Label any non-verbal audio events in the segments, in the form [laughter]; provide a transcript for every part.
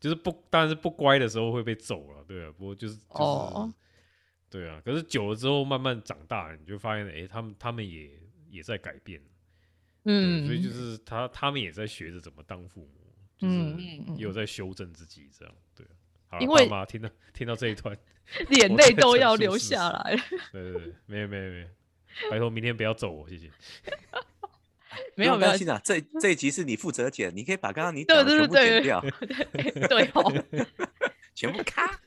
就是不当然是不乖的时候会被揍了，对啊，不过就是就是哦对啊，可是久了之后慢慢长大了，你就发现哎、诶他们他们也也在改变，嗯，所以就是他他们也在学着怎么当父母，就嗯也有在修正自己这样，对啊。因为妈听到听到这一段，[laughs] 眼泪都要流下来了。对对对，没有没有没有，拜托明天不要揍我，谢谢。[laughs] [laughs] 没有没有不用担，心啊，这这一集是你负责剪，你可以把刚刚你对讲的全部对对剪掉，[laughs] 对哦，[laughs] 全部咔。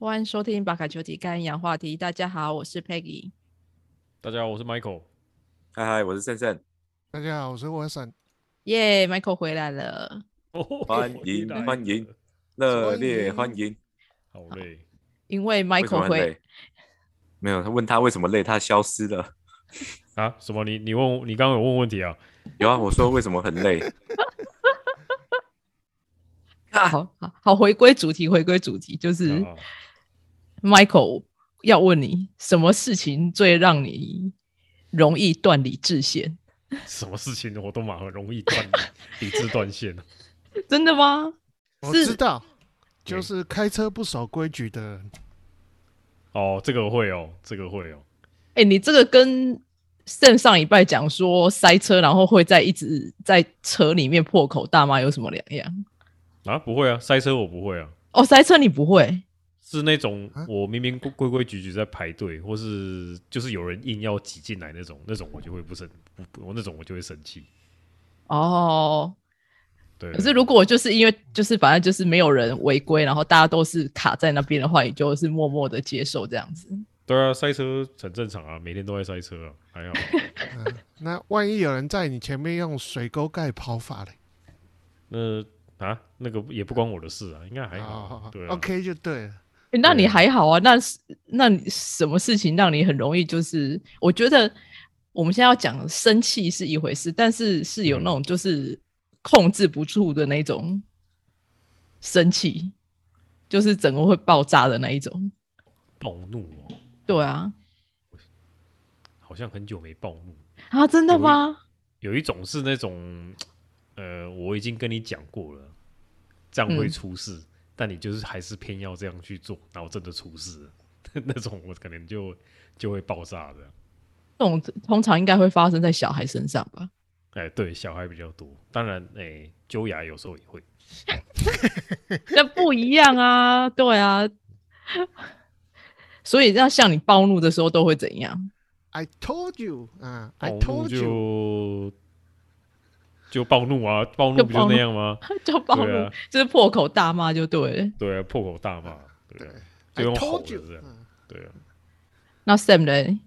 欢迎收听巴卡球体干氧话题。大家好，我是 Peggy。大家好，我是 Michael。嗨嗨，我是胜胜，大家好，我是沃森。耶、m i c h a e l 回来了。哦欢迎欢迎，热烈欢迎。好累，因为 Michael 回，很累？没有，他问他为什么累，他消失了。啊？什么？你你问你刚刚有问问题啊？有啊，我说为什么很累？[laughs] 啊，好好好，回归主题，回归主题，就是啊 Michael 要问你，什么事情最让你容易断理智线？什么事情我都蛮很容易断理智断线的。真的吗？我是知道，就是开车不守规矩的人。哦，这个会哦，这个会哦。哎、你这个跟上上礼拜讲说塞车，然后会在一直在车里面破口大骂有什么两样？啊，不会啊，塞车我不会啊，哦，塞车你不会？是那种啊我明明规规规矩矩在排队，或是就是有人硬要挤进来那种，那种我就会不生不不，我那种我就会生气。哦，对，可是如果就是因为就是反正就是没有人违规，然后大家都是卡在那边的话，也就是默默的接受这样子。对啊，塞车很正常啊，每天都在塞车啊，还好。[laughs] 嗯，那万一有人在你前面用水沟盖跑法嘞？那啊，那个也不关我的事啊，应该还好。对啊，，OK 就对了。诶那你还好啊？那是那你什么事情让你很容易就是？我觉得我们现在要讲生气是一回事，但是是有那种就是控制不住的那种生气，就是整个会爆炸的那一种。暴怒哦，对啊，好像很久没暴怒。啊，真的吗？有一种是那种，呃，我已经跟你讲过了，这样会嗯出事，但你就是还是偏要这样去做，然后真的出事，[laughs] 那种我可能就就会爆炸的。这种通常应该会发生在小孩身上吧？哎，对，小孩比较多，当然，哎，揪牙有时候也会。[laughs] 那不一样啊，对啊。所以，要像你暴怒的时候都会怎样？I told you 啊，I told you。就就暴怒啊，暴怒不就那样吗？[laughs] 就暴怒，就是破口大骂就对了。对啊，破口大骂，对啊，就用吼的这样，嗯对啊。那 Sam 呢？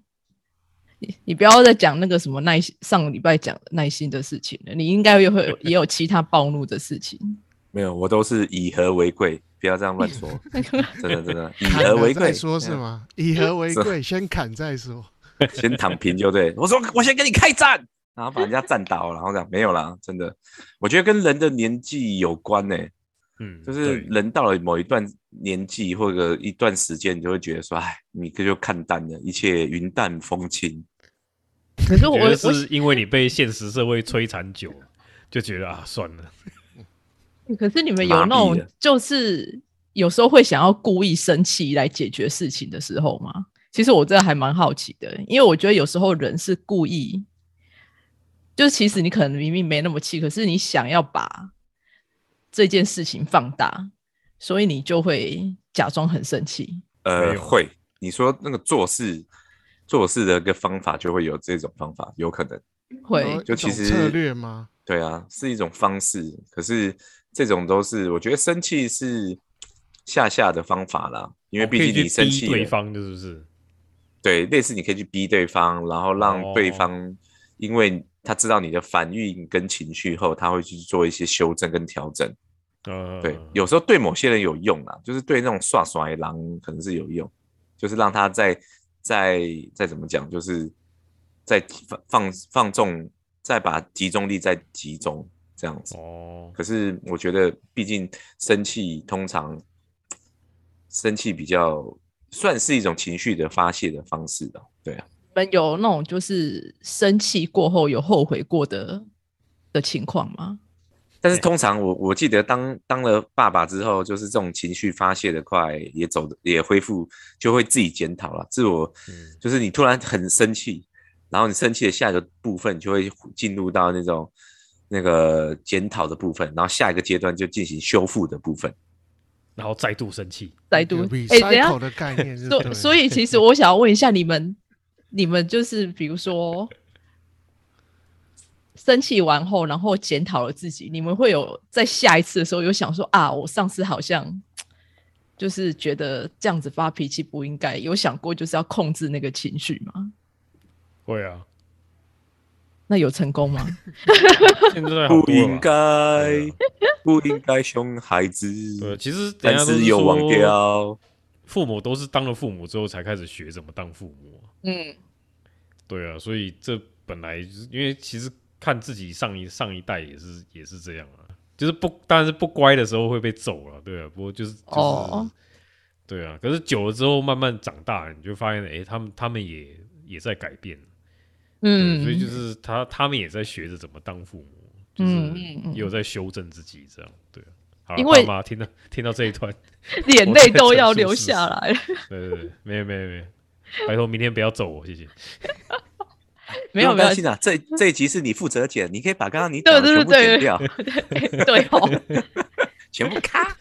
你你不要再讲那个什么耐心，上个礼拜讲的耐心的事情了。你应该也会有也有其他暴怒的事情。[laughs] 没有，我都是以和为贵，不要这样乱说，[laughs] 真的真的，以和为贵。再说是吗？以和为贵，先砍再说。先躺平就对。我说我先跟你开战，然后把人家战倒，然后这样没有啦，真的，我觉得跟人的年纪有关呢、嗯，就是人到了某一段年纪或者一段时间，你就会觉得说，哎，你这就看淡了，一切云淡风轻。[laughs] 可是我觉得是因为你被现实社会摧残久了，就觉得啊，算了，[laughs] 可是你们有那种就是有时候会想要故意生气来解决事情的时候吗？其实我真的还蛮好奇的，因为我觉得有时候人是故意，就是其实你可能明明没那么气，可是你想要把这件事情放大，所以你就会假装很生气。呃，会，你说那个做事做事的一个方法就会有这种方法，有可能。会就其实策略吗？对啊，是一种方式，可是这种都是我觉得生气是下下的方法啦，因为毕竟你生气了对方，是不是？对，类似你可以去逼对方，然后让对哦方，因为他知道你的反应跟情绪后，他会去做一些修正跟调整。呃，对，有时候对某些人有用啊，就是对那种耍耍的狼可能是有用，就是让他再再再怎么讲，就是再放放放纵，再把集中力再集中，这样子。哦，可是我觉得，毕竟生气通常生气比较算是一种情绪的发泄的方式的，对啊。你们有那种就是生气过后有后悔过的的情况吗？但是通常我我记得当当了爸爸之后，就是这种情绪发泄的快，也走的也恢复，就会自己检讨了。自我嗯就是你突然很生气，然后你生气的下一个部分就会进入到那种那个检讨的部分，然后下一个阶段就进行修复的部分。然后再度生气，再度哎，等一下的概念是所所以其实我想要问一下你们，你们就是比如说生气完后，然后检讨了自己，你们会有在下一次的时候有想说啊，我上次好像就是觉得这样子发脾气不应该，有想过就是要控制那个情绪吗？会啊，那有成功吗？[laughs] 现在好不应该不应该凶孩子，对，其实人但是有忘掉。父母都是当了父母之后才开始学怎么当父母啊。嗯，对啊，所以这本来就是因为其实看自己上一上一代也是也是这样啊，就是不当然是不乖的时候会被揍了，对啊，不过就是就是、哦。对啊，可是久了之后慢慢长大，你就发现哎、诶他们他们也也在改变，嗯，所以就是他他们也在学着怎么当父母，就是也有在修正自己这样，对啊。好啦因为爸妈听到听到这一段，[laughs] 眼泪都要流下来。了。对对对，没有没有没有，拜托明天不要揍我，谢谢。[laughs] 没有没有不用担，心啊，这 [laughs] 这一集是你负责剪，你可以把刚刚你对讲的全部对对剪掉，对哦。[laughs] 全部咔。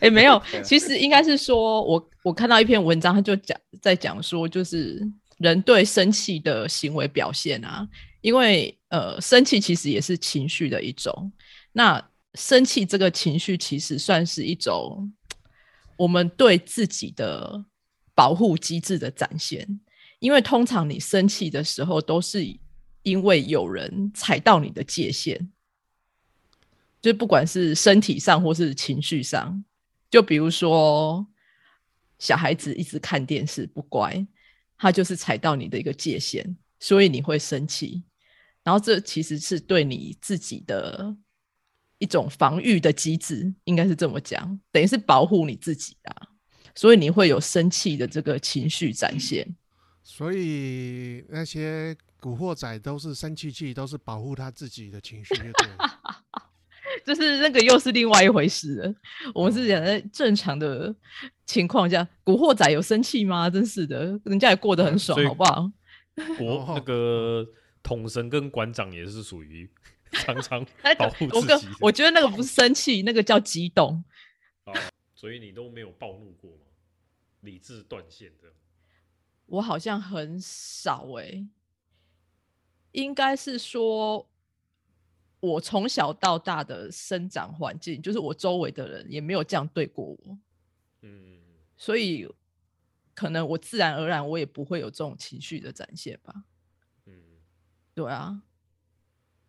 哎、没有，其实应该是说，我我看到一篇文章，他就讲在讲说，就是人对生气的行为表现啊，因为呃，生气其实也是情绪的一种。那生气这个情绪，其实算是一种我们对自己的保护机制的展现。因为通常你生气的时候，都是因为有人踩到你的界限。就不管是身体上或是情绪上，就比如说小孩子一直看电视不乖，他就是踩到你的一个界限，所以你会生气。然后这其实是对你自己的一种防御的机制，应该是这么讲，等于是保护你自己啊。所以你会有生气的这个情绪展现。所以那些古惑仔都是生气气，都是保护他自己的情绪，就对。[laughs] 就是那个又是另外一回事了。我们是讲在正常的情况下，古惑仔有生气吗？真是的，人家也过得很爽好不好？[laughs] 国那个统神跟馆长也是属于 [laughs] 常常哎保护自己的我觉得那个不是生气，那个叫激动。哦所以你都没有暴怒过吗？理智断线这样，我好像很少哎、应该是说，我从小到大的生长环境，就是我周围的人也没有这样对过我，嗯，所以可能我自然而然我也不会有这种情绪的展现吧。嗯，对啊，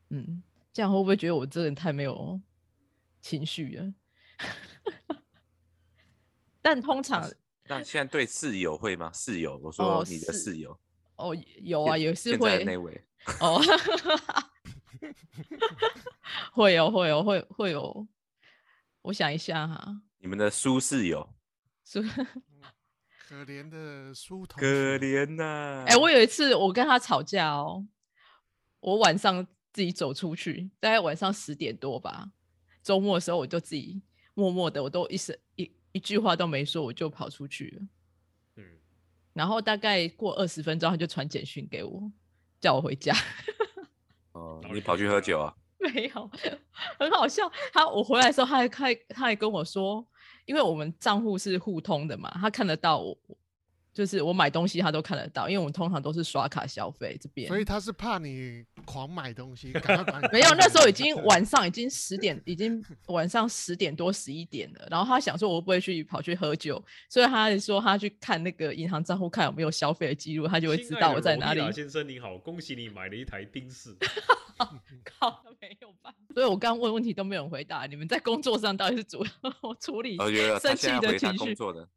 嗯，这样会不会觉得我这人太没有情绪了？但通常那现在对室友会吗？室友，我说哦你的室室友，哦有啊，也是现在的会那位，哦，[laughs] 会有会有会会有，我想一下哈，你们的苏室友，苏可怜的苏同可学，怜呐、哎、我有一次我跟他吵架哦，我晚上自己走出去，大概晚上十点多吧，周末的时候我就自己默默的，我都一声一一句话都没说，我就跑出去了。嗯，然后大概过二十分钟，他就传简讯给我，叫我回家。[laughs] 哦你跑去喝酒啊？[laughs] 没有，很好笑。他我回来的时候，他还开，他还跟我说，因为我们账户是互通的嘛，他看得到我，就是我买东西他都看得到，因为我们通常都是刷卡消费这边。所以他是怕你狂买东西，赶快把 [laughs] 没有，那时候已经 [laughs] 晚上已经十点，已经晚上十点多十一点了。然后他想说，我会不会去跑去喝酒？所以他还说他去看那个银行账户，看有没有消费的记录，他就会知道我在哪里。先生您好，恭喜你买了一台宾士。[laughs] 靠，没有办法。所以我刚刚问问题都没有人回答。你们在工作上到底是主要处理生气现在回他的情绪？工作的，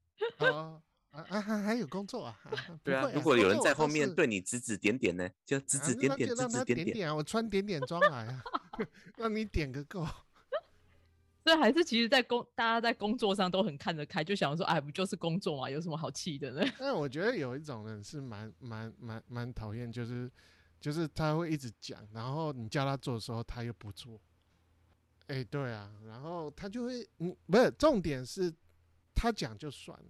啊，还还有工作啊？[laughs] 对啊，如果有人在后面对你指指点点呢，就指指点点，指指点点。啊，我穿点点装来啊，[laughs] 让你点个够。[laughs] 所以还是其实，在工大家在工作上都很看得开，就想说，哎，不就是工作嘛，有什么好气的呢？但我觉得有一种人是蛮蛮蛮蛮讨厌，就是就是他会一直讲，然后你叫他做的时候他又不做。哎、对啊，然后他就会，嗯不是重点是，他讲就算了，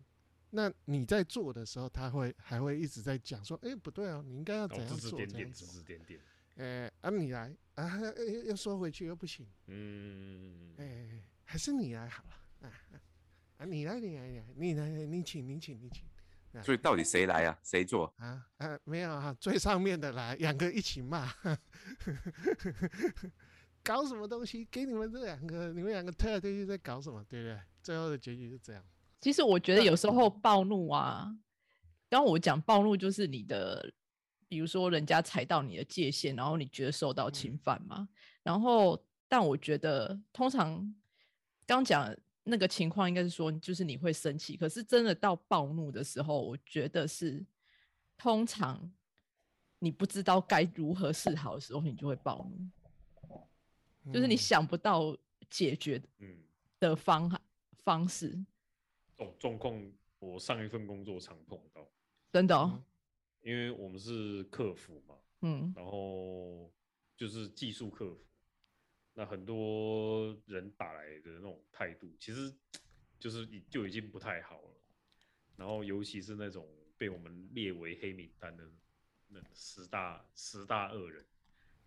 那你在做的时候，他会还会一直在讲说，哎、不对哦，你应该要怎样做，指指点点，这样做。指指点点。哎、啊，你来啊，[laughs] 又又说回去又不行，嗯，哎、还是你来好了啊啊啊，你来，你来，你来，你来，你请，你请，你请。所以到底谁来啊？谁做？啊啊，没有啊，最上面的来，两个一起骂，[laughs] 搞什么东西？给你们这两个，你们两个推来推去在搞什么？对不对？最后的结局是这样。其实我觉得有时候暴怒啊，刚刚我讲暴怒就是你的，比如说人家踩到你的界限，然后你觉得受到侵犯嘛。然后，但我觉得通常刚讲那个情况应该是说，就是你会生气，可是真的到暴怒的时候，我觉得是通常你不知道该如何是好的时候，你就会暴怒，就是你嗯。想不到解决嗯，的方方式，这种状况我上一份工作常碰到，真的、哦，因为我们是客服嘛，嗯然后就是技术客服，那很多人打来的那种态度，其实就是已就已经不太好了。然后尤其是那种被我们列为黑名单的那十大十大恶人，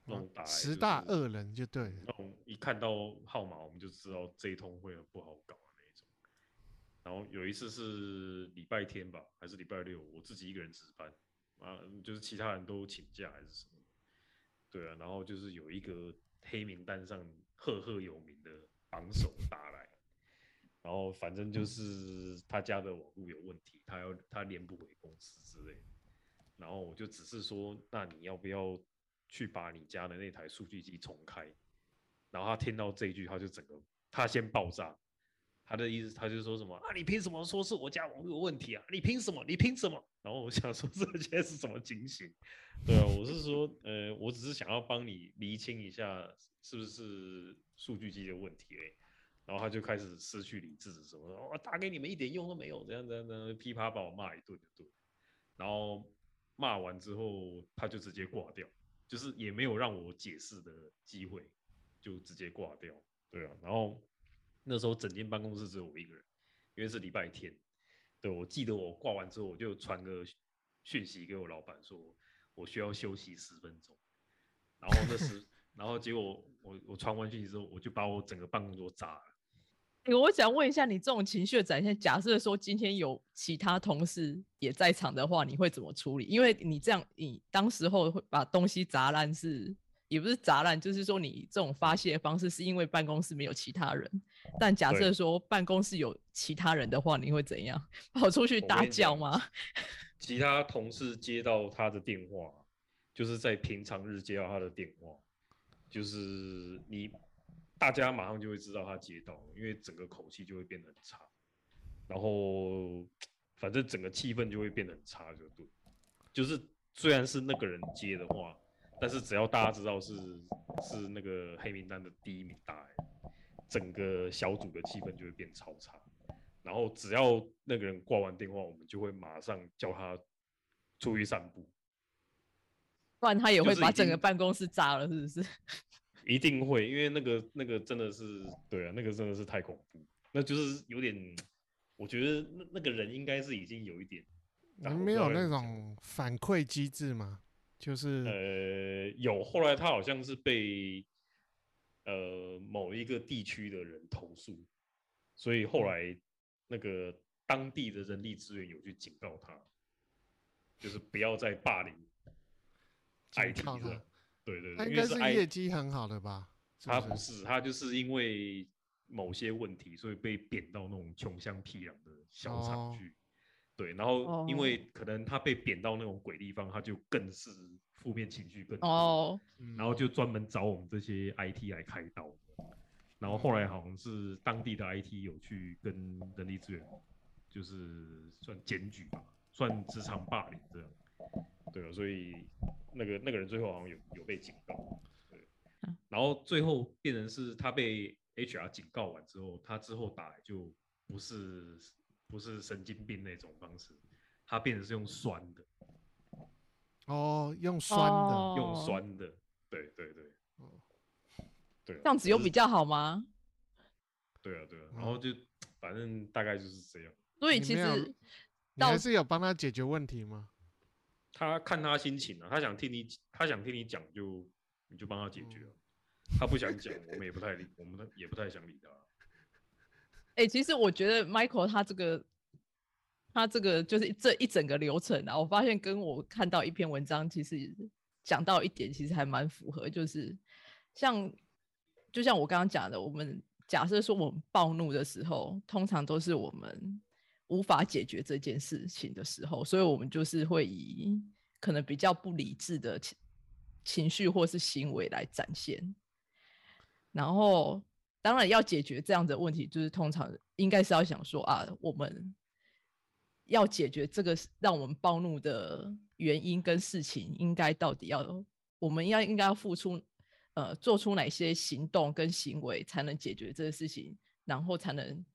那种打来、十大，恶人就对了。那种一看到号码我们就知道这一通会不好搞。然后有一次是礼拜天吧，还是礼拜六，我自己一个人值班，啊，就是其他人都请假还是什么，对啊，然后就是有一个黑名单上赫赫有名的榜首打来，然后反正就是他家的网络有问题，他要他连不回公司之类，然后我就只是说，那你要不要去把你家的那台数据机重开？然后他听到这一句，他就整个他先爆炸，他的意思他就说什么啊，你凭什么说是我家网络有问题啊？你凭什么？你凭什么？然后我想说 [laughs] 这些是什么情形？对啊，我是说，呃，我只是想要帮你厘清一下是不是数据机的问题而已。然后他就开始失去理智，什么我、打给你们一点用都没有，这样这样这样，噼啪把我骂一顿就对。然后骂完之后，他就直接挂掉，就是也没有让我解释的机会，就直接挂掉。对啊，然后那时候整间办公室只有我一个人，因为是礼拜天。对，我记得我挂完之后，我就传个讯息给我老板说，我需要休息十分钟。然后那时，[laughs] 然后结果我我传完讯息之后，我就把我整个办公桌砸了。欸我想问一下，你这种情绪的展现，假设说今天有其他同事也在场的话，你会怎么处理？因为你这样，你当时候会把东西砸烂是，也不是砸烂，就是说你这种发泄方式是因为办公室没有其他人。但假设说办公室有其他人的话，你会怎样？[laughs] 跑出去大叫吗？[laughs] 其他同事接到他的电话，就是在平常日接到他的电话，就是你大家马上就会知道他接到，因为整个口气就会变得很差，然后反正整个气氛就会变得很差，就对。就是虽然是那个人接的话，但是只要大家知道是是那个黑名单的第一名打来，整个小组的气氛就会变超差。然后只要那个人挂完电话，我们就会马上叫他出去散步，不然他也会把整个办公室炸了，是不是？[laughs] 一定会，因为那个那个真的是对啊，那个真的是太恐怖，那就是有点，我觉得那那个人应该是已经有一点，你们没有那种反馈机制吗？就是呃有，后来他好像是被呃某一个地区的人投诉，所以后来那个当地的人力资源有去警告他，就是不要再霸凌 IT 告他了。对对对，他应该是业绩很好的吧？是不是？他不是，他就是因为某些问题，所以被贬到那种穷乡僻壤的小厂去。对，然后因为可能他被贬到那种鬼地方，他就更是负面情绪更多，然后就专门找我们这些 IT 来开刀。然后后来好像是当地的 IT 有去跟人力资源，就是算检举吧，算职场霸凌这样。对啊，所以那个那个人最后好像有有被警告，对，然后最后变成是他被 HR 警告完之后，他之后打就不是不是神经病那种方式，他变成是用酸的，哦，用酸的，哦。用酸的，对对对，哦。对啊，这样子有比较好吗？对啊对啊，然后就反正大概就是这样。所以其你没有实你还是有帮他解决问题吗？他看他心情啊，他想听你，他想听你讲就你就帮他解决啊，他不想讲，我们也不太理，我们也不太想理他。[laughs] 哎、其实我觉得 Michael 他这个，他这个就是这一整个流程啊，我发现跟我看到一篇文章，其实讲到一点，其实还蛮符合，就是像就像我刚刚讲的，我们假设说我们暴怒的时候，通常都是我们无法解决这件事情的时候，所以我们就是会以可能比较不理智的情情绪或是行为来展现。然后，当然要解决这样的问题，就是通常应该是要想说啊，我们要解决这个让我们暴怒的原因跟事情，应该到底要我们要应该要付出呃做出哪些行动跟行为，才能解决这个事情，然后才能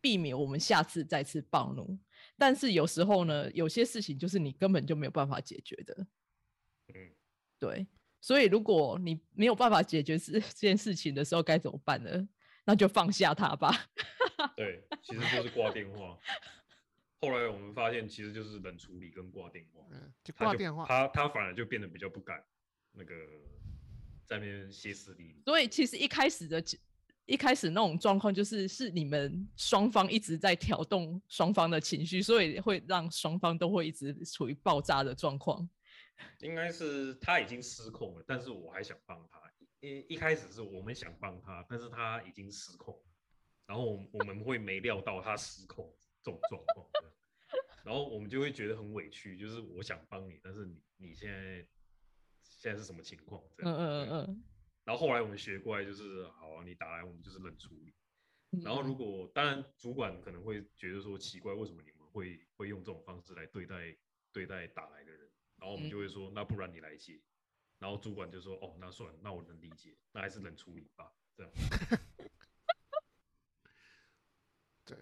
避免我们下次再次暴怒。但是有时候呢，有些事情就是你根本就没有办法解决的。嗯，对，所以如果你没有办法解决这这件事情的时候，该怎么办呢？那就放下它吧。[laughs] 对，其实就是挂电话。后来我们发现，其实就是冷处理跟挂电话。嗯，就挂电话。他他反而就变得比较不敢那个在那边歇斯底里。所以其实一开始的一开始那种状况，就是是你们双方一直在挑动双方的情绪，所以会让双方都会一直处于爆炸的状况。应该是他已经失控了，但是我还想帮他。一一开始是我们想帮他，但是他已经失控，然后我们会没料到他失控这种状况，然后我们就会觉得很委屈，就是我想帮你，但是你你现在现在是什么情况？这嗯样，嗯嗯嗯然后后来我们学过来就是，好啊，你打来我们就是冷处理。嗯。然后如嗯果当然主管可能会觉得说奇怪，为什么你们会会用这种方式来对待对待打来的人？然后我们就会说，那不然你来接。然后主管就说，哦，那算了，那我能理解，那还是冷处理吧。这样，[laughs] 对，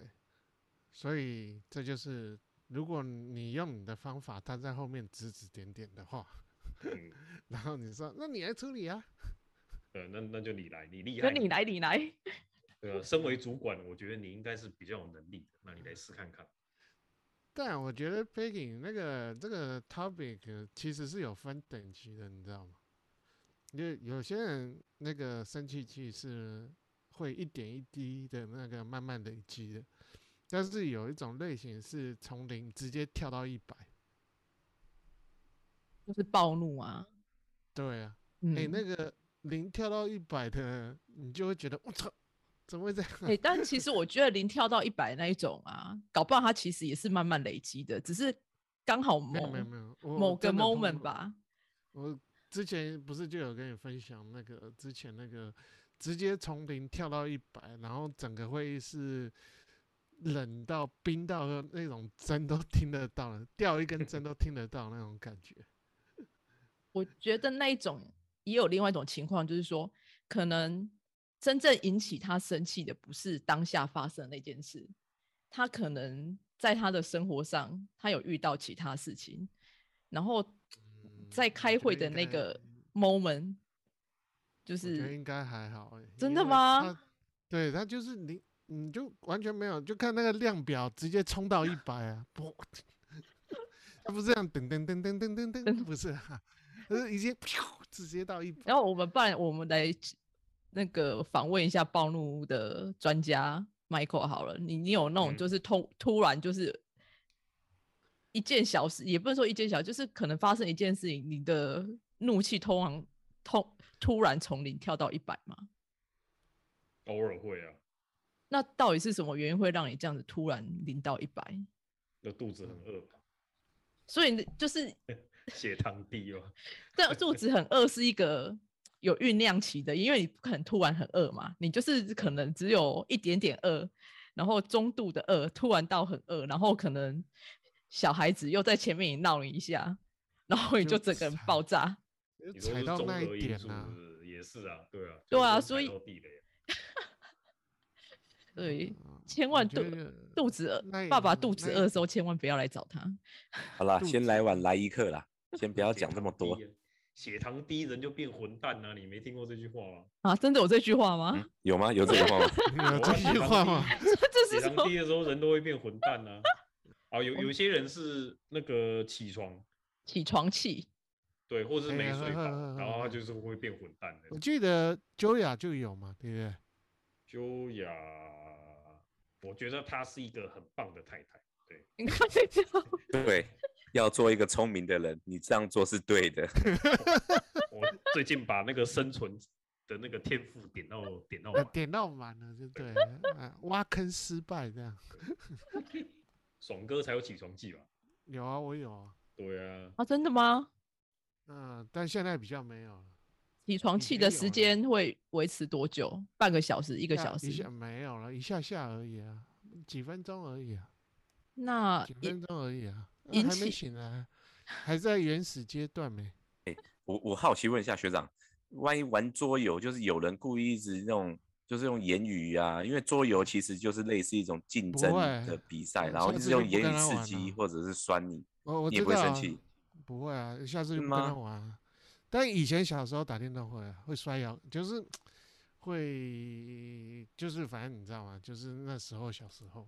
所以这就是，如果你用你的方法，他在后面指指点点的话，[laughs] 嗯，然后你说，那你来处理啊。[laughs] 呃，那那就你来，你厉害，那你来，你来。对啊，身为主管，我觉得你应该是比较有能力的，那你来试看看。但我觉得 Peggy 那个这个 topic 其实是有分等级的，你知道吗？因为有些人那个生气气是会一点一滴的那个慢慢累积的，但是有一种类型是从零直接跳到一百。就是暴怒啊。对啊，嗯，哎、那个零跳到一百的，你就会觉得我操，怎么会这样？哎、但其实我觉得零跳到一百那一种啊，搞不好它其实也是慢慢累积的，只是刚好没有某没有没有，某个 moment 吧。我之前不是就有跟你分享那个之前那个直接从零跳到一百，然后整个会议室冷到冰到的那种针都听得到了，掉一根针都听得到那种感觉。[laughs] 我觉得那一种也有另外一种情况，就是说，可能真正引起他生气的不是当下发生的那件事，他可能在他的生活上，他有遇到其他事情，然后在嗯开会的那个 moment，就是应该还好哎、真的吗？对他就是你，你就完全没有，就看那个量表直接冲到一百啊，不，[laughs] 他不是这样噔噔噔噔噔噔噔，不是啊，他是已经直接到一百。然后我们不然我们来那个访问一下暴怒的专家 Michael 好了，你你有那种嗯就是突突然就是一件小事，也不能说一件小，就是可能发生一件事情，你的怒气通常突突然从零跳到一百吗？偶尔会啊，那到底是什么原因会让你这样子突然零到一百？那肚子很饿吧，所以就是 [laughs] 血糖低哦。[laughs] 这肚子很饿是一个有酝酿期的，因为你不可能突然很饿嘛，你就是可能只有一点点饿，然后中度的饿，突然到很饿，然后可能小孩子又在前面也闹你一下，然后你就就整个人爆炸。踩到那一点呐、是不是也是啊，对啊，对啊所以地雷对，嗯千我万肚肚子饿爸爸肚子饿的时候千万不要来找他。[laughs] 好啦，先来碗来一克啦，先不要血讲这么多 [laughs] 血糖低人就变混蛋啊！你没听过这句话吗？啊，真的有这句话吗？嗯，有吗？有这句话吗？[laughs] 有这句话吗？这血糖是什么？低的时候人都会变混蛋啊！啊，有有些人是那个起床，起床气，对，或者是没睡然后他就是会变混蛋的我。记得 Joya 就有嘛，对不对？秋雅，我觉得她是一个很棒的太太。对，你看这个，对，要做一个聪明的人，你这样做是对的。[laughs] 我最近把那个生存的那个天赋点到点到点到满了，就对了，[laughs] 啊挖坑失败这样。[laughs] 爽哥才有起床气吧？有啊，我有啊，对啊，啊，真的吗？嗯，但现在比较没有了。起床以气的时间会维持多久？半个小时，一一个小时一？下没有了，一下下而已啊，几分钟而已啊，那几分钟而已啊，还没起醒来，还在原始阶段没？我我好奇问一下学长，万一玩桌游，就是有人故意一直那种，就是用言语啊，因为桌游其实就是类似一种竞争的比赛，嗯然后下就是用言语刺激或者是酸你，你不会生气。不会啊，下次是就不跟他玩啊。但以前小时候打电动会啊，会摔跤，就是会，就是反正你知道吗？就是那时候小时候，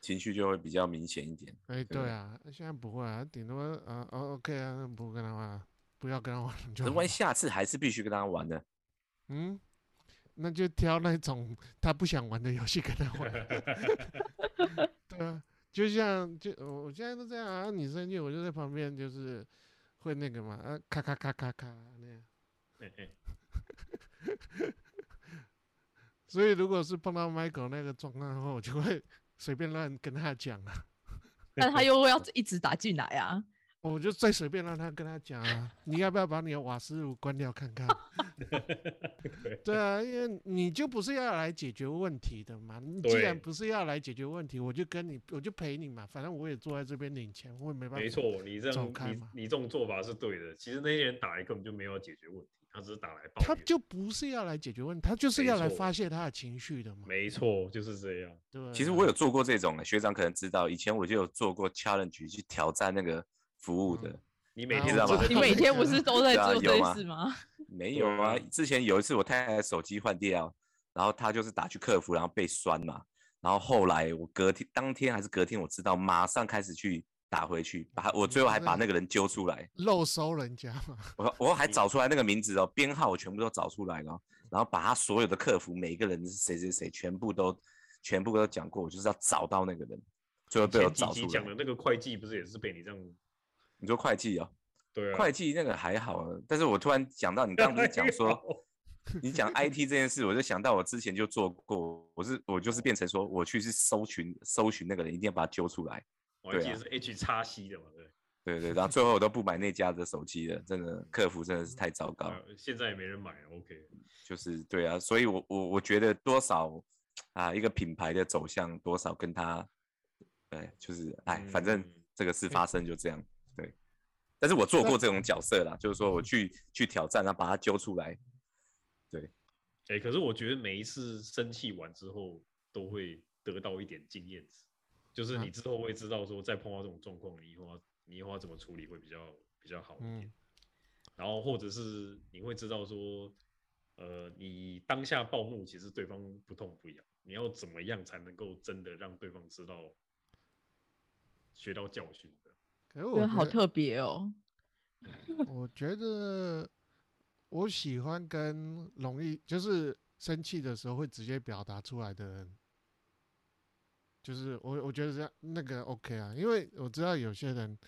情绪就会比较明显一点。哎，对对啊，现在不会啊，顶多啊哦 OK 啊，那不跟他玩啊，不要跟他玩就好可是万一下次还是必须跟他玩呢？嗯，那就挑那种他不想玩的游戏跟他玩。[laughs] 对啊，就像就我我现在都这样啊，你生气我就在旁边，就是会那个嘛，啊，咔咔咔咔咔那样。嘿嘿 [laughs] 所以如果是碰到 Michael 那个状况后，我就会随便乱跟他讲啊，[laughs] 但他又要一直打进来啊。我就再随便让他跟他讲啊，你要不要把你的瓦斯炉关掉看看？[laughs] 对啊，因为你就不是要来解决问题的嘛。你既然不是要来解决问题，我就跟你，我就陪你嘛。反正我也坐在这边领钱，我也没办法。没，错，你这样你你这种做法是对的。其实那些人打来根本就没有解决问题，他只是打来抱怨。他就不是要来解决问题，他就是要来发泄他的情绪的嘛。没错，就是这样。对啊，其实我有做过这种的，学长可能知道，以前我就有做过 challenge 去挑战那个服务的。你每啊天都在我知道你每天不是都在做这件事吗？[laughs] [laughs] 没有啊，之前有一次我太太手机换掉，然后她就是打去客服，然后被酸嘛，然后后来我隔天当天还是隔天我知道，马上开始去打回去，把我最后还把那个人揪出来，漏收人家嘛。[laughs] 我我还找出来那个名字哦，编号我全部都找出来了，然后把他所有的客服每一个人是谁谁谁全部都全部都讲过，我就是要找到那个人，最后被我前几集找出来。讲的那个会计不是也是被你这样？你说会计哦，对啊，会计那个还好啊，但是我突然想到你刚刚不是讲说。你讲 IT 这件事，我就想到我之前就做过，我是我就是变成说我去是搜寻搜寻那个人，一定要把他揪出来，对啊我记得是 H 叉 C 的嘛，对。[laughs] 对对，然后最后我都不买那家的手机了，真的客服真的是太糟糕，呃现在也没人买了，OK。就是对啊，所以我我我觉得多少啊一个品牌的走向多少跟他，对，就是哎，反正嗯这个事发生就这样，对，但是我做过这种角色啦，就是说我去去挑战，然后把他揪出来，对。哎、可是我觉得每一次生气完之后，都会得到一点经验值，就是你嗯。之后会知道说，再碰到这种状况，你以后要你以后要怎么处理会比较比较好一点。嗯。然后或者是你会知道说，呃，你当下暴怒，其实对方不痛不痒，你要怎么样才能够真的让对方知道学到教训的？可是觉得好特别哦。我觉得我喜欢跟容易就是生气的时候会直接表达出来的人，就是我我觉得这样那个 OK 啊，因为我知道有些人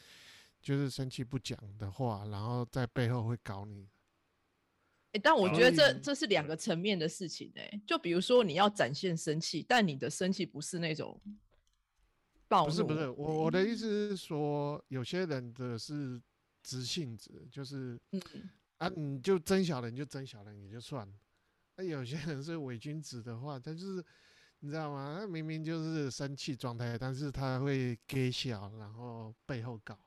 就是生气不讲的话，然后在背后会搞你。哎、但我觉得这这是两个层面的事情哎、就比如说你要展现生气，但你的生气不是那种暴，不是不是，我我的意思是说，有些人的是直性子，就是嗯，啊，你就真小人就真小人也就算了。那有些人是伪君子的话，他就是你知道吗？他明明就是生气状态，但是他会给笑，然后背后搞。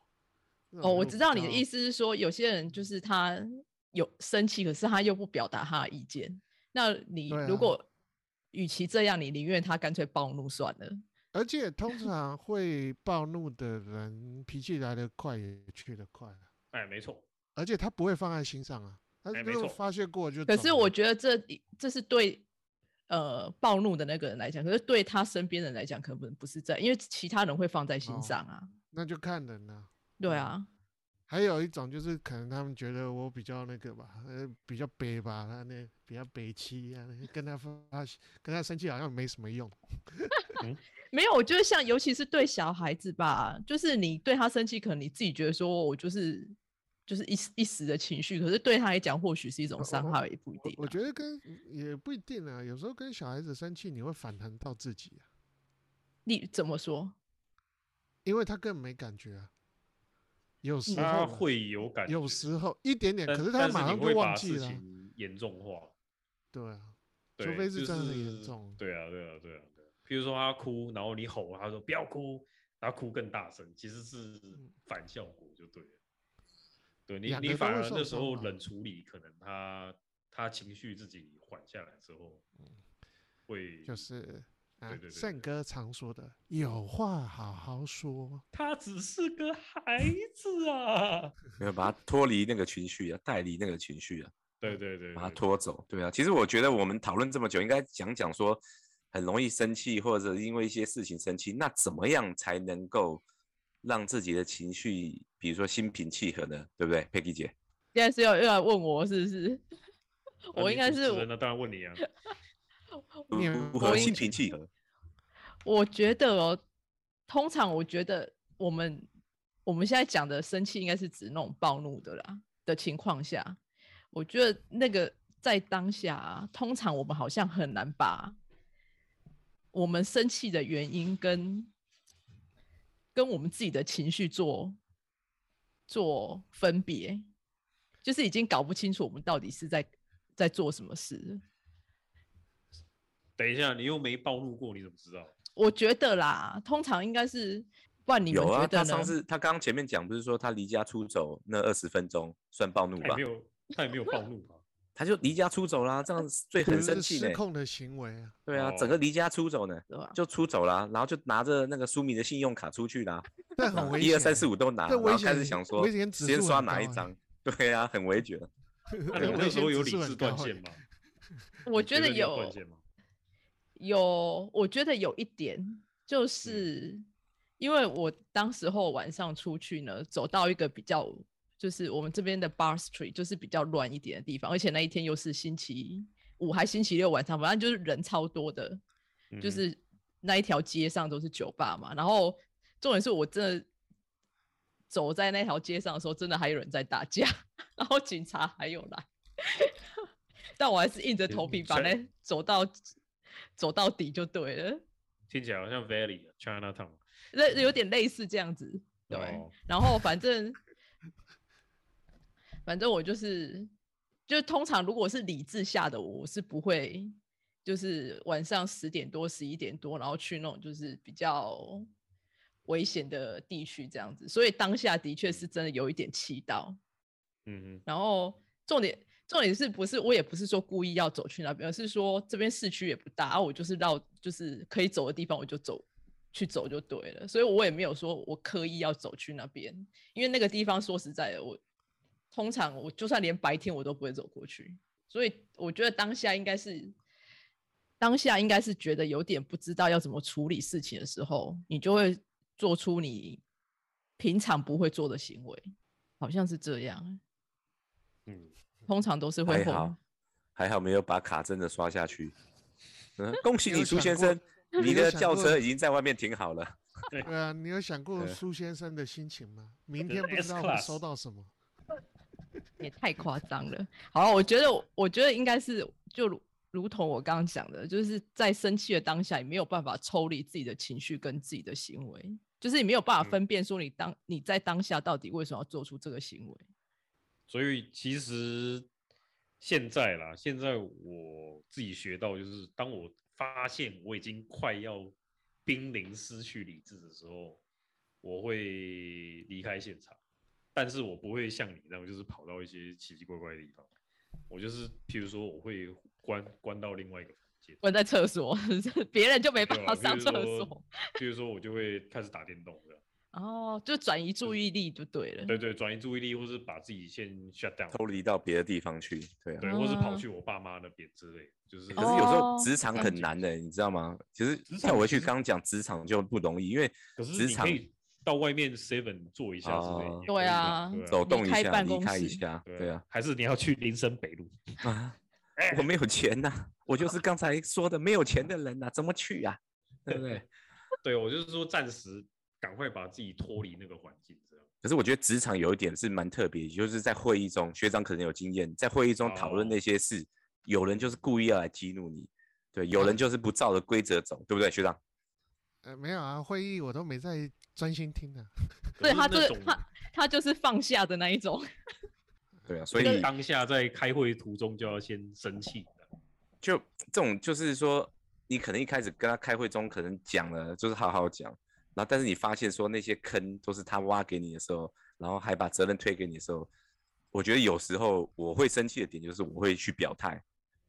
哦，我知道你的意思。是说，有些人就是他有生气，可是他又不表达他的意见。那你如果与其这样，你宁愿他干脆暴怒算了。而且通常会暴怒的人，脾气来得快也去得快啊哎，没错，而且他不会放在心上啊，他哎没错如果发泄过就哎。可是我觉得这这是对呃暴怒的那个人来讲，可是对他身边人来讲，可能不是这样，因为其他人会放在心哦上啊。那就看人了。对啊，还有一种就是可能他们觉得我比较那个吧，呃，比较悲吧，他那比较悲戚啊，跟他发跟他生气好像没什么用。[laughs] 没有，我觉得像尤其是对小孩子吧，就是你对他生气，可能你自己觉得说我就是就是一时一时的情绪，可是对他来讲，或许是一种伤害，也不一定啊、我我觉得跟也不一定啊，有时候跟小孩子生气，你会反弹到自己啊，你怎么说？因为他根本没感觉啊。有时候会有感觉，有时候一点点，可是他马上就会把事忘记了啊。情严重化，对啊，对，除非是真的很严是重。对啊，对啊，对啊，对啊。比如说他哭，然后你吼，他说不要哭，他哭更大声，其实是反效果就对了。对你，你反而那时候冷处理，可能他他情绪自己缓下来之后，会嗯就是啊对对，对圣哥常说的“有话好好说他只是个孩子啊。[laughs] 没有把他脱离那个情绪啊，带离那个情绪啊，对对对，把他拖走。对啊，其实我觉得我们讨论这么久，应该讲讲说很容易生气，或者因为一些事情生气，那怎么样才能够让自己的情绪，比如说心平气和呢？对不对，佩奇姐？现在是要又要问我是不是？[laughs] 我应该是那当然问你啊。[laughs] 你如何心平气和？我觉得哦，通常我觉得我们我们现在讲的生气，应该是指那种暴怒的啦的情况下，我觉得那个在当下、通常我们好像很难把我们生气的原因跟跟我们自己的情绪做做分别，就是已经搞不清楚我们到底是在在做什么事。等一下，你又没暴怒过，你怎么知道？我觉得啦，通常应该是，不然你们有啊，觉得呢？他上次他刚刚前面讲不是说他离家出走那二十分钟算暴怒吧他也没？有，他也没有暴怒吧？[laughs] 他就离家出走啦，这样最”，很生气呢。失控的行为啊。对啊，哦整个离家出走呢，对吧？就出走啦，然后就拿着那个苏米的信用卡出去啦，[laughs] 这很危险。一二三四五都拿，然后开始想说先刷哪一张？[laughs] 对啊，很危险。那你那时候有理智断线吗？我觉得有断有我觉得有一点，嗯就是因为我当时候晚上出去呢，走到一个比较，就是我们这边的 Bar Street，就是比较乱一点的地方，而且那一天又是星期五还星期六晚上，反正就是人超多的，就嗯是那一条街上都是酒吧嘛。然后重点是我真的走在那条街上的时候，真的还有人在打架，[laughs] 然后警察还有来，[laughs] 但我还是硬着头皮把那走到走到底就对了。听起来好像 Valley 啊 Chinatown。那有点类似这样子，对。哦然后反正反正我就是，就通常如果是理智下的我，我是不会，就是晚上十点多、十一点多，然后去那种就是比较危险的地区这样子。所以当下的确是真的有一点气到。嗯然后重点重点是不是我也不是说故意要走去那边，而是说这边市区也不大，啊、我就是绕就是可以走的地方我就走去走就对了，所以我也没有说我刻意要走去那边，因为那个地方说实在的，我通常我就算连白天我都不会走过去，所以我觉得当下应该是当下应该是觉得有点不知道要怎么处理事情的时候，你就会做出你平常不会做的行为，好像是这样。嗯，通常都是会好，还好没有把卡真的刷下去。嗯，[laughs] 恭喜你，苏先生，你的轿车已经在外面停好了。对啊，你有想过对苏先生的心情吗？明天不知道会收到什么。也太夸张了。好，我觉得，我觉得应该是就如如同我刚刚讲的，就是在生气的当下，你没有办法抽离自己的情绪跟自己的行为，就是你没有办法嗯分辨说你当你在当下到底为什么要做出这个行为。所以其实现在啦，现在我自己学到就是，当我发现我已经快要濒临失去理智的时候，我会离开现场，但是我不会像你那样，就是跑到一些奇奇怪怪的地方。我就是，譬如说，我会关关到另外一个房间，关在厕所，[laughs] 别人就没办法上厕譬如说所。譬如说，我就会开始打电动这样。哦，就转移注意力就对了。对对，转移注意力，或是把自己先 shut down，抽离到别的地方去，对啊。对，或是跑啊去我爸妈那边之类，就是。可是有时候哦职场很难的，你知道吗？其实职场跳回去刚刚讲职场就不容易，因为可是职场你可以到外面 seven 坐一下对啊走动一下，离开一下，对对啊。，还是你要去林森北路？啊，我没有钱呐、我就是刚才说的没有钱的人呐、怎么去呀、对不对？[laughs] 对，我就是说暂时赶快把自己脱离那个环境，这样。可是我觉得职场有一点是蛮特别，就是在会议中，学长可能有经验，在会议中讨论哦那些事，有人就是故意要来激怒你，对，有人就是不照着规则走，对不对，学长？呃，没有啊，会议我都没在专心听的。[laughs] 对他就是他他就是放下的那一种。[laughs] 对啊，所以当下在开会途中就要先生气的。就这种就是说，你可能一开始跟他开会中可能讲了，就是好好讲，然后但是你发现说那些坑都是他挖给你的时候，然后还把责任推给你的时候，我觉得有时候我会生气的点就是我会去表态，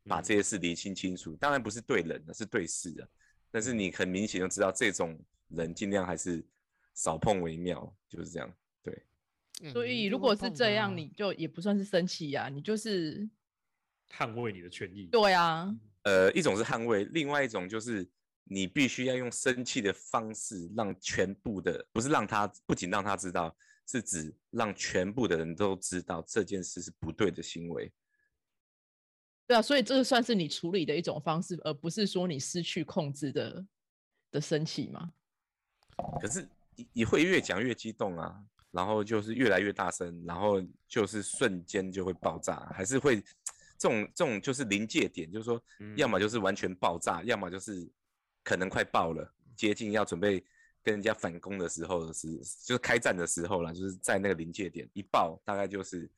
把嗯这些事理清清楚。当然不是对人的，是对事的，但是你很明显就知道这种人尽量还是少碰为妙，就是这样。对，所以如果是这样，啊你就也不算是生气呀、你就是捍卫你的权益。对啊，呃，一种是捍卫，另外一种就是你必须要用生气的方式，让全部的不是让他不仅让他知道，是指让全部的人都知道这件事是不对的行为。对啊，所以这个算是你处理的一种方式，而不是说你失去控制的的生气吗。可是你你会越讲越激动啊，然后就是越来越大声，然后就是瞬间就会爆炸，还是会这种这种就是临界点，就是说，要嗯么就是完全爆炸，要么就是可能快爆了，接近要准备跟人家反攻的时候是就是开战的时候了，就是在那个临界点一爆，大概就是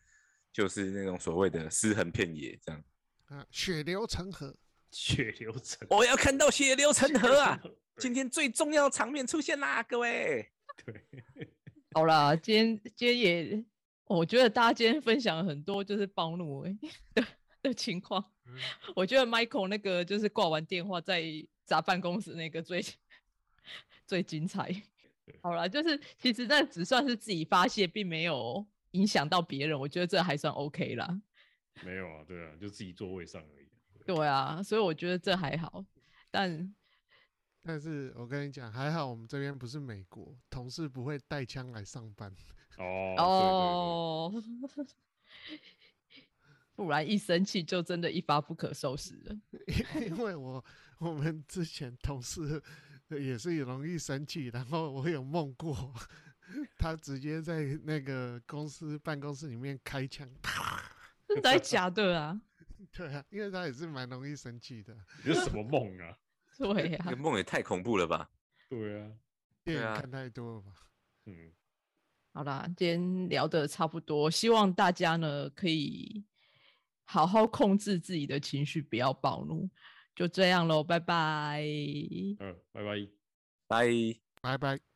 就是那种所谓的尸横遍野这样。啊，血流成河。血流成我要看到血流成河啊！对今天最重要的场面出现啦，各位。对，[laughs] 好啦，今天今天也，我觉得大家今天分享了很多就是暴怒欸 [laughs] 的的情况。我觉得 Michael 那个就是挂完电话在砸办公室那个最 [laughs] 最精彩。好了，就是其实那只算是自己发泄，并没有影响到别人，我觉得这还算 OK 啦。没有啊，对啊，就自己座位上而已。对啊，所以我觉得这还好。但但是我跟你讲，还好我们这边不是美国，同事不会带枪来上班。哦，[laughs] 哦，[laughs] 不然一生气就真的一发不可收拾了。因为我我们之前同事也是容易生气，然后我有梦过，他直接在那个公司办公室里面开枪，啪！真的假的啊？[laughs] 对啊，因为他也是蛮容易生气的，对对，你是什么梦啊？[laughs] 对呀、这个梦也太恐怖了吧！对啊，对啊电影看太多了吧？嗯，好啦，今天聊的差不多，希望大家呢可以好好控制自己的情绪，不要暴怒。就这样喽，拜拜。嗯，拜拜。拜。拜拜。